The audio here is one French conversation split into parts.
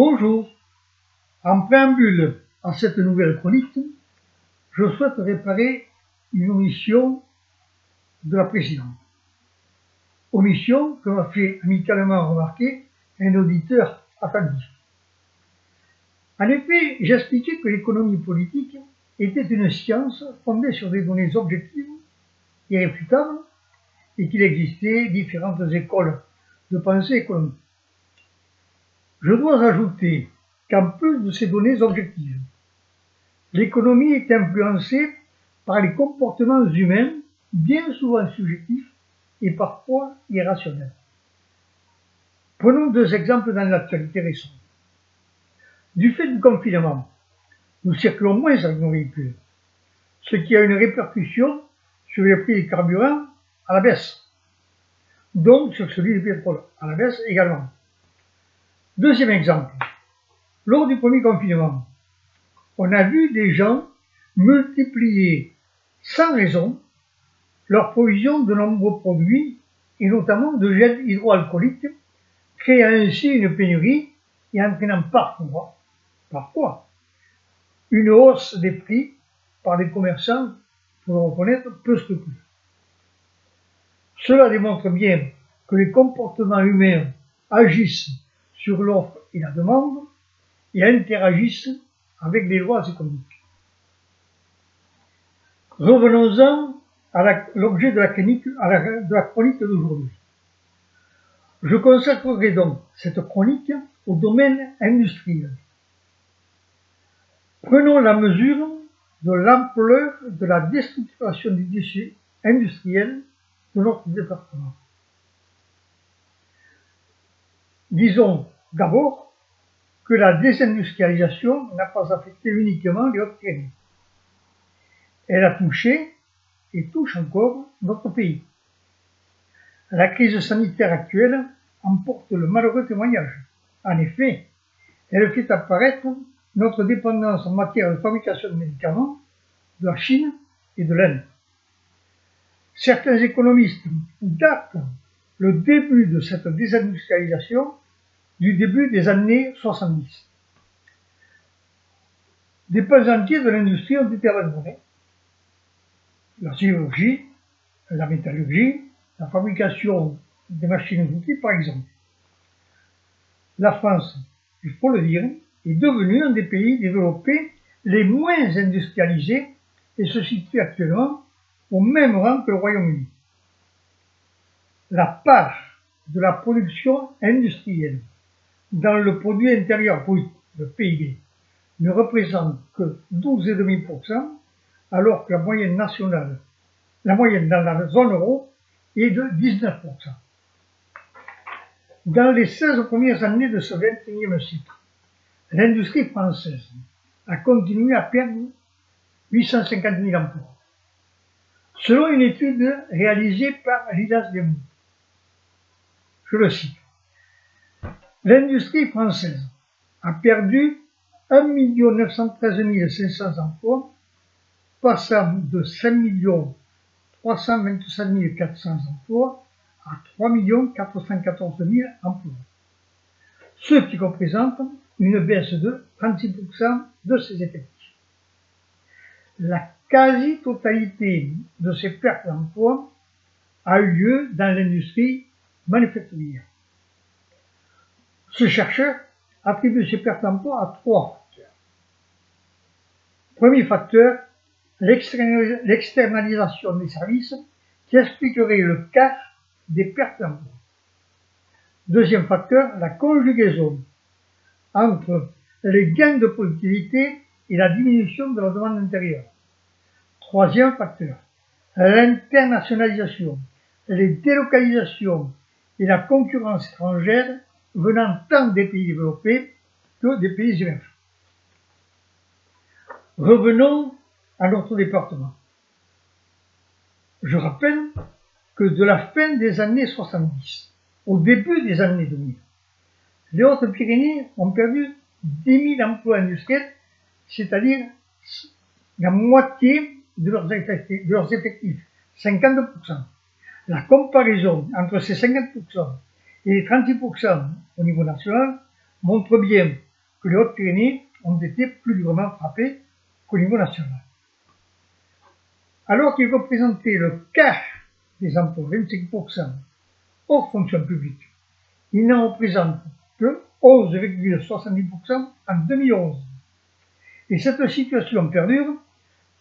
Bonjour. En préambule à cette nouvelle chronique, je souhaite réparer une omission de la précédente. Omission que m'a fait amicalement remarquer un auditeur attentif. En effet, j'expliquais que l'économie politique était une science fondée sur des données objectives, irréfutables, et qu'il existait différentes écoles de pensée économique. Je dois ajouter qu'en plus de ces données objectives, l'économie est influencée par les comportements humains, bien souvent subjectifs et parfois irrationnels. Prenons deux exemples dans l'actualité récente. Du fait du confinement, nous circulons moins avec nos véhicules, ce qui a une répercussion sur les prix des carburants à la baisse, donc sur celui du pétrole à la baisse également. Deuxième exemple, lors du premier confinement, on a vu des gens multiplier sans raison leur provision de nombreux produits et notamment de gel hydroalcoolique, créant ainsi une pénurie et entraînant parfois, parfois une hausse des prix par des commerçants, pour le reconnaître, peu scrupuleux. Cela démontre bien que les comportements humains agissent sur l'offre et la demande et interagissent avec les lois économiques. Revenons-en à l'objet de, la chronique d'aujourd'hui. Je consacrerai donc cette chronique au domaine industriel. Prenons la mesure de l'ampleur de la destructuration du déchet industriel de notre département. Disons d'abord que la désindustrialisation n'a pas affecté uniquement les Hautes-Pyrénées. Elle a touché et touche encore notre pays. La crise sanitaire actuelle emporte le malheureux témoignage. En effet, elle fait apparaître notre dépendance en matière de fabrication de médicaments de la Chine et de l'Inde. Certains économistes datent le début de cette désindustrialisation du début des années 70. Des pans entiers de l'industrie ont été abandonnés. La chirurgie, la métallurgie, la fabrication des machines-outils par exemple. La France, il faut le dire, est devenue un des pays développés les moins industrialisés et se situe actuellement au même rang que le Royaume-Uni. La part de la production industrielle dans le produit intérieur brut, le PIB, ne représente que 12,5%, alors que la moyenne nationale, la moyenne dans la zone euro, est de 19%. Dans les 16 premières années de ce 21e siècle, l'industrie française a continué à perdre 850 000 emplois. Selon une étude réalisée par Lidas Demou, je le cite, l'industrie française a perdu 1 913 500 emplois, passant de 5 327 400 emplois à 3 414 000 emplois, ce qui représente une baisse de 36% de ses effectifs. La quasi-totalité de ces pertes d'emploi a eu lieu dans l'industrie manufacturière. Ce chercheur attribue ces pertes d'emploi à trois facteurs. Premier facteur, l'externalisation des services qui expliquerait le quart des pertes d'emploi. Deuxième facteur, la conjugaison entre les gains de productivité et la diminution de la demande intérieure. Troisième facteur, l'internationalisation, les délocalisations et la concurrence étrangère venant tant des pays développés que des pays émergents. Revenons à notre département. Je rappelle que de la fin des années 70 au début des années 2000, les Hautes-Pyrénées ont perdu 10 000 emplois industriels, c'est-à-dire la moitié de leurs effectifs 50%. La comparaison entre ces 50% et les 36% au niveau national montre bien que les Hautes-Pyrénées ont été plus durement frappées qu'au niveau national. Alors qu'ils représentaient le quart des emplois, 25%, hors fonction publique, ils n'en représentent que 11,70% en 2011. Et cette situation perdure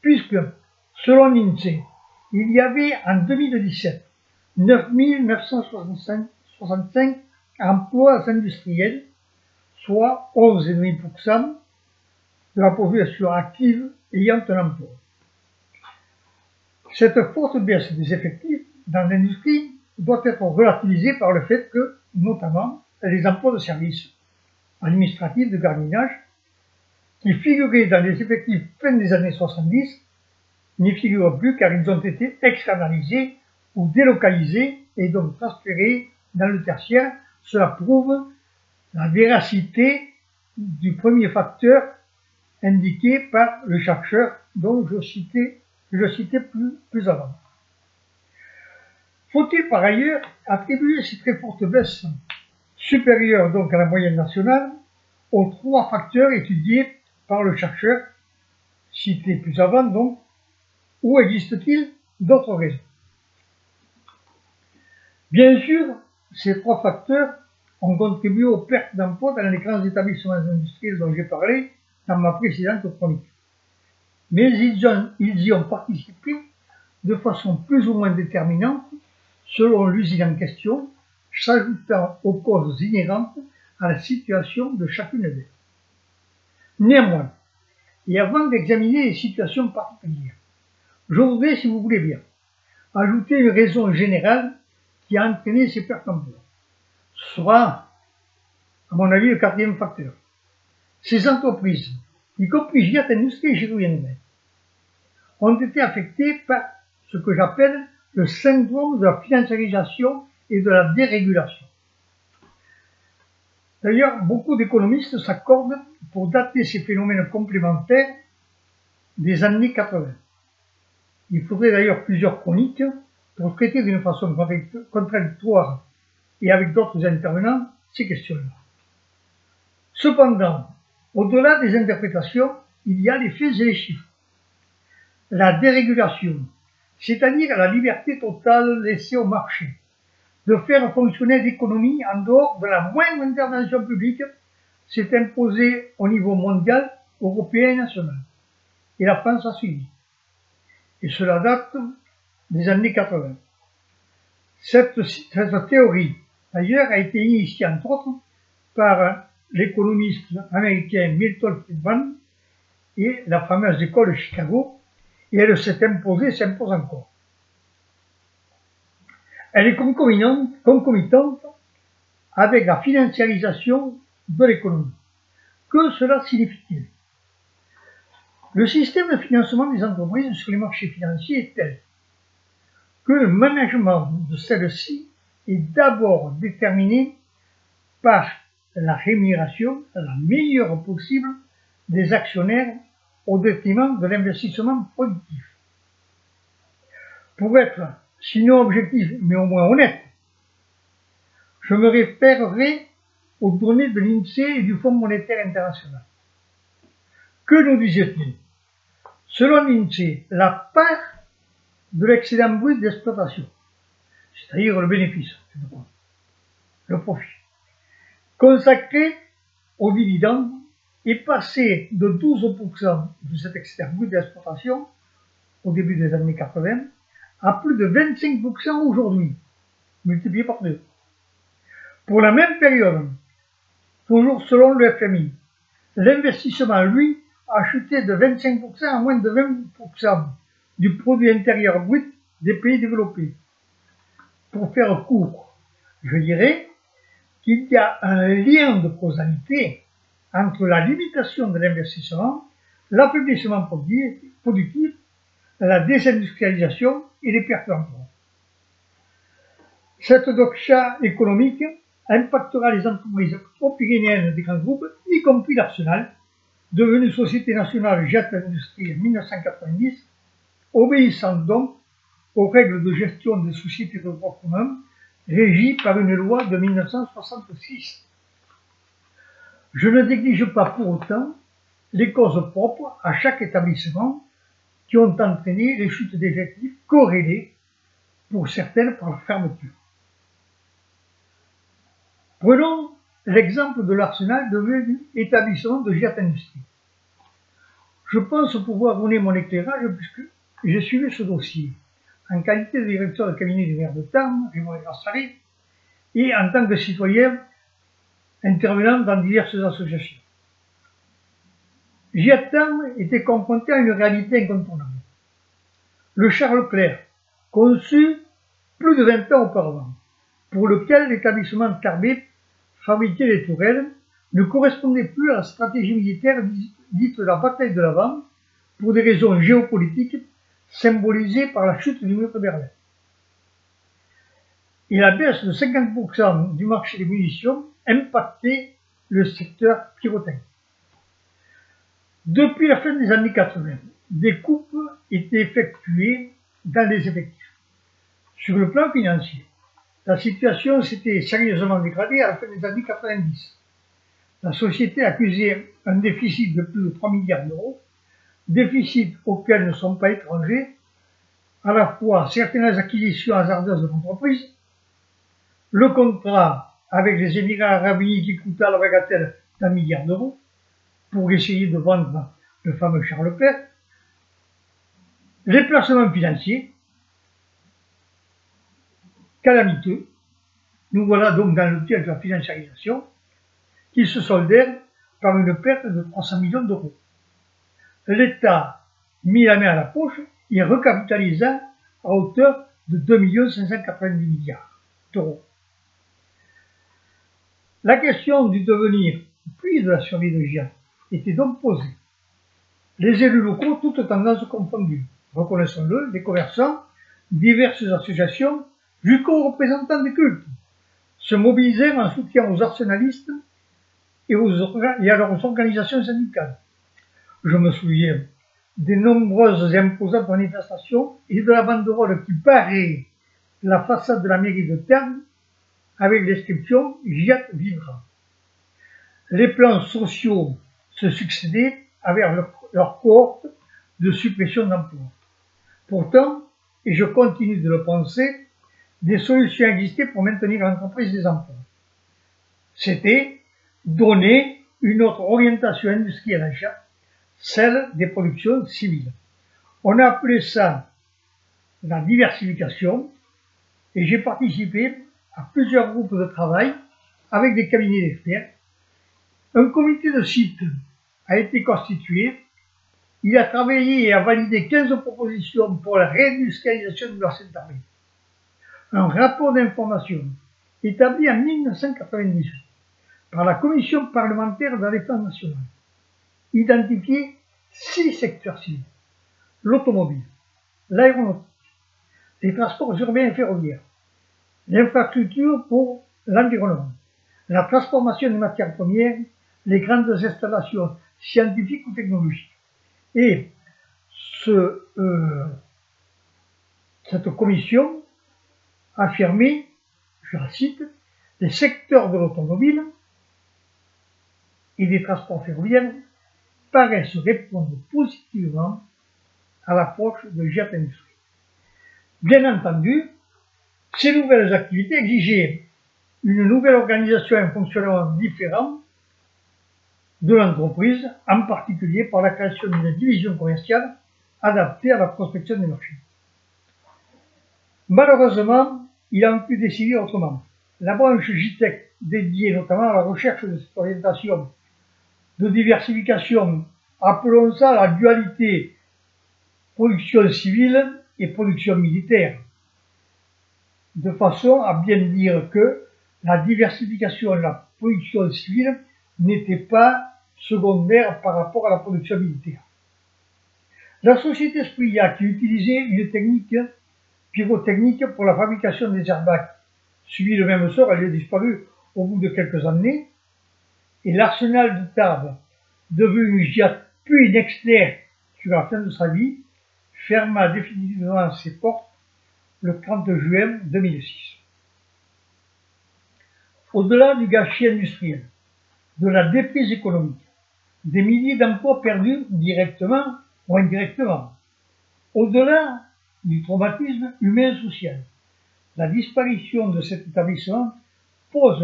puisque, selon l'INSEE, il y avait en 2017 9 965 emplois industriels, soit 11,5% de la population active ayant un emploi. Cette forte baisse des effectifs dans l'industrie doit être relativisée par le fait que, notamment, les emplois de service administratifs de gardiennage, qui figuraient dans les effectifs fin des années 70, n'y figurent plus car ils ont été externalisés ou délocalisés et donc transférés dans le tertiaire. Cela prouve la véracité du premier facteur indiqué par le chercheur dont je citais, plus, avant. Faut-il par ailleurs attribuer ces très fortes baisses, supérieures donc à la moyenne nationale, aux trois facteurs étudiés par le chercheur, cité plus avant donc, ou existe-t-il d'autres raisons? Bien sûr, ces trois facteurs ont contribué aux pertes d'emplois dans les grands établissements industriels dont j'ai parlé dans ma précédente chronique. Mais ils, ils y ont participé de façon plus ou moins déterminante selon l'usine en question, s'ajoutant aux causes inhérentes à la situation de chacune d'elles. Néanmoins, et avant d'examiner les situations particulières, je voudrais, si vous voulez bien, ajouter une raison générale qui a entraîné ces pertes d'emploi, soit, à mon avis, le quatrième facteur. Ces entreprises, y compris Giat Industrie, j'y reviendrai, ont été affectées par ce que j'appelle le syndrome de la financiarisation et de la dérégulation. D'ailleurs, beaucoup d'économistes s'accordent pour dater ces phénomènes complémentaires des années 80. Il faudrait d'ailleurs plusieurs chroniques pour traiter d'une façon contradictoire et avec d'autres intervenants ces questions-là. Cependant, au-delà des interprétations, il y a les faits et les chiffres. La dérégulation, c'est-à-dire la liberté totale laissée au marché, de faire fonctionner l'économie en dehors de la moindre intervention publique, s'est imposée au niveau mondial, européen et national. Et la France a suivi. Et cela date des années 80. Cette, théorie, d'ailleurs, a été initiée entre autres par l'économiste américain Milton Friedman et la fameuse école de Chicago, et elle s'est imposée, s'impose encore. Elle est concomitante, avec la financiarisation de l'économie. Que cela signifie-t-il? Le système de financement des entreprises sur les marchés financiers est tel que le management de celles-ci est d'abord déterminé par la rémunération la meilleure possible des actionnaires au détriment de l'investissement productif. Pour être, sinon objectif, mais au moins honnête, je me référerai aux données de l'INSEE et du Fonds monétaire international. Que nous disait-il? Selon l'INSEE, la part de l'excédent brut d'exploitation, c'est-à-dire le bénéfice, le profit, consacré aux dividendes est passé de 12% de cet excédent brut d'exploitation au début des années 80 à plus de 25% aujourd'hui, multiplié par deux. Pour la même période, toujours selon le FMI, l'investissement, lui, a chuté de 25% à moins de 20% du produit intérieur brut des pays développés. Pour faire court, je dirais qu'il y a un lien de causalité entre la limitation de l'investissement, l'affaiblissement productif, la désindustrialisation et les pertes d'emplois. Cette doxa économique impactera les entreprises pyrénéennes des grands groupes, y compris l'Arsenal, devenue Société nationale Jet Industrie en 1990, obéissant donc aux règles de gestion des sociétés de droit régies par une loi de 1966. Je ne néglige pas pour autant les causes propres à chaque établissement qui ont entraîné les chutes d'effectifs corrélées, pour certaines par la fermeture. Prenons l'exemple de l'arsenal devenu établissement de jet Industrie. Je pense pouvoir donner mon éclairage puisque j'ai suivi ce dossier en qualité de directeur de cabinet du maire de Tarn, Raymond Grassari, et en tant que citoyen intervenant dans diverses associations. Tarn était confronté à une réalité incontournable. Le Charles Clair, conçu plus de 20 ans auparavant, pour lequel l'établissement Carbet fabriquait les tourelles, ne correspondait plus à la stratégie militaire dite la bataille de l'avant pour des raisons géopolitiques symbolisées par la chute du mur de Berlin. Et la baisse de 50% du marché des munitions impactait le secteur pyrotechnique. Depuis la fin des années 80, des coupes étaient effectuées dans les effectifs. Sur le plan financier, la situation s'était sérieusement dégradée à la fin des années 90. La société accusait un déficit de plus de 3 milliards d'euros, déficit auquel ne sont pas étrangers à la fois certaines acquisitions hasardeuses de l'entreprise, le contrat avec les Émirats arabes unis qui coûta la bagatelle d'un milliard d'euros pour essayer de vendre le fameux Charles Leclerc, les placements financiers calamiteux, nous voilà donc dans le piège de la financiarisation, qui se soldèrent par une perte de 300 millions d'euros. L'État mit la main à la poche et recapitalisa à hauteur de 2 590 milliards d'euros. La question du devenir puis de la survie de GIA était donc posée. Les élus locaux, toutes tendances confondues, reconnaissons-le, les commerçants, diverses associations, jusqu'aux représentants des cultes, se mobilisèrent en soutien aux arsenalistes et, à leurs organisations syndicales. Je me souviens des nombreuses imposantes manifestations et de la banderole qui paraît la façade de la mairie de Terme avec l'inscription Giat vivra. Les plans sociaux se succédaient avec leur, leur cohorte de suppression d'emplois. Pourtant, et je continue de le penser, des solutions existaient pour maintenir l'entreprise des emplois. C'était donner une autre orientation industrielle à l'achat, celle des productions civiles. On a appelé ça la diversification et j'ai participé à plusieurs groupes de travail avec des cabinets d'experts. Un comité de site a été constitué. Il a travaillé et a validé 15 propositions pour la réindustrialisation de leur centre un rapport d'information établi en 1998 par la Commission parlementaire de la défense nationale identifiait six secteurs civils l'automobile, l'aéronautique, les transports urbains et ferroviaires, l'infrastructure pour l'environnement, la transformation des matières premières, les grandes installations scientifiques ou technologiques. Et euh, cette commission affirmé, je la cite, les secteurs de l'automobile et des transports ferroviaires paraissent répondre positivement à l'approche de Jet Industrie. Bien entendu, ces nouvelles activités exigeaient une nouvelle organisation et un fonctionnement différent de l'entreprise, en particulier par la création d'une division commerciale adaptée à la prospection des marchés. Malheureusement, il a pu décider autrement. La branche JTEC, dédiée notamment à la recherche de cette orientation de diversification, appelons ça la dualité production civile et production militaire, de façon à bien dire que la diversification de la production civile n'était pas secondaire par rapport à la production militaire. La société Spria, qui utilisait une technique pyrotechnique pour la fabrication des airbags. Suivi le même sort, elle a disparu au bout de quelques années. Et l'arsenal de Tarbes, devenu puis Nexter sur la fin de sa vie, ferma définitivement ses portes le 30 juin 2006. Au-delà du gâchis industriel, de la déprise économique, des milliers d'emplois perdus directement ou indirectement. Au-delà du traumatisme humain-social, la disparition de cet établissement pose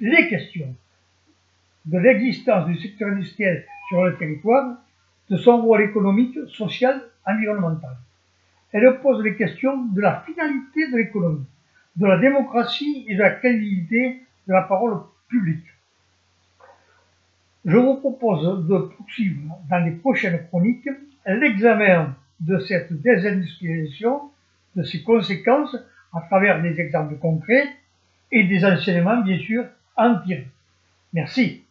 les questions de l'existence du secteur industriel sur le territoire, de son rôle économique, social, environnemental. Elle pose les questions de la finalité de l'économie, de la démocratie et de la crédibilité de la parole publique. Je vous propose de poursuivre dans les prochaines chroniques l'examen de cette désindustrialisation, de ses conséquences à travers des exemples concrets et des enseignements bien sûr en Merci.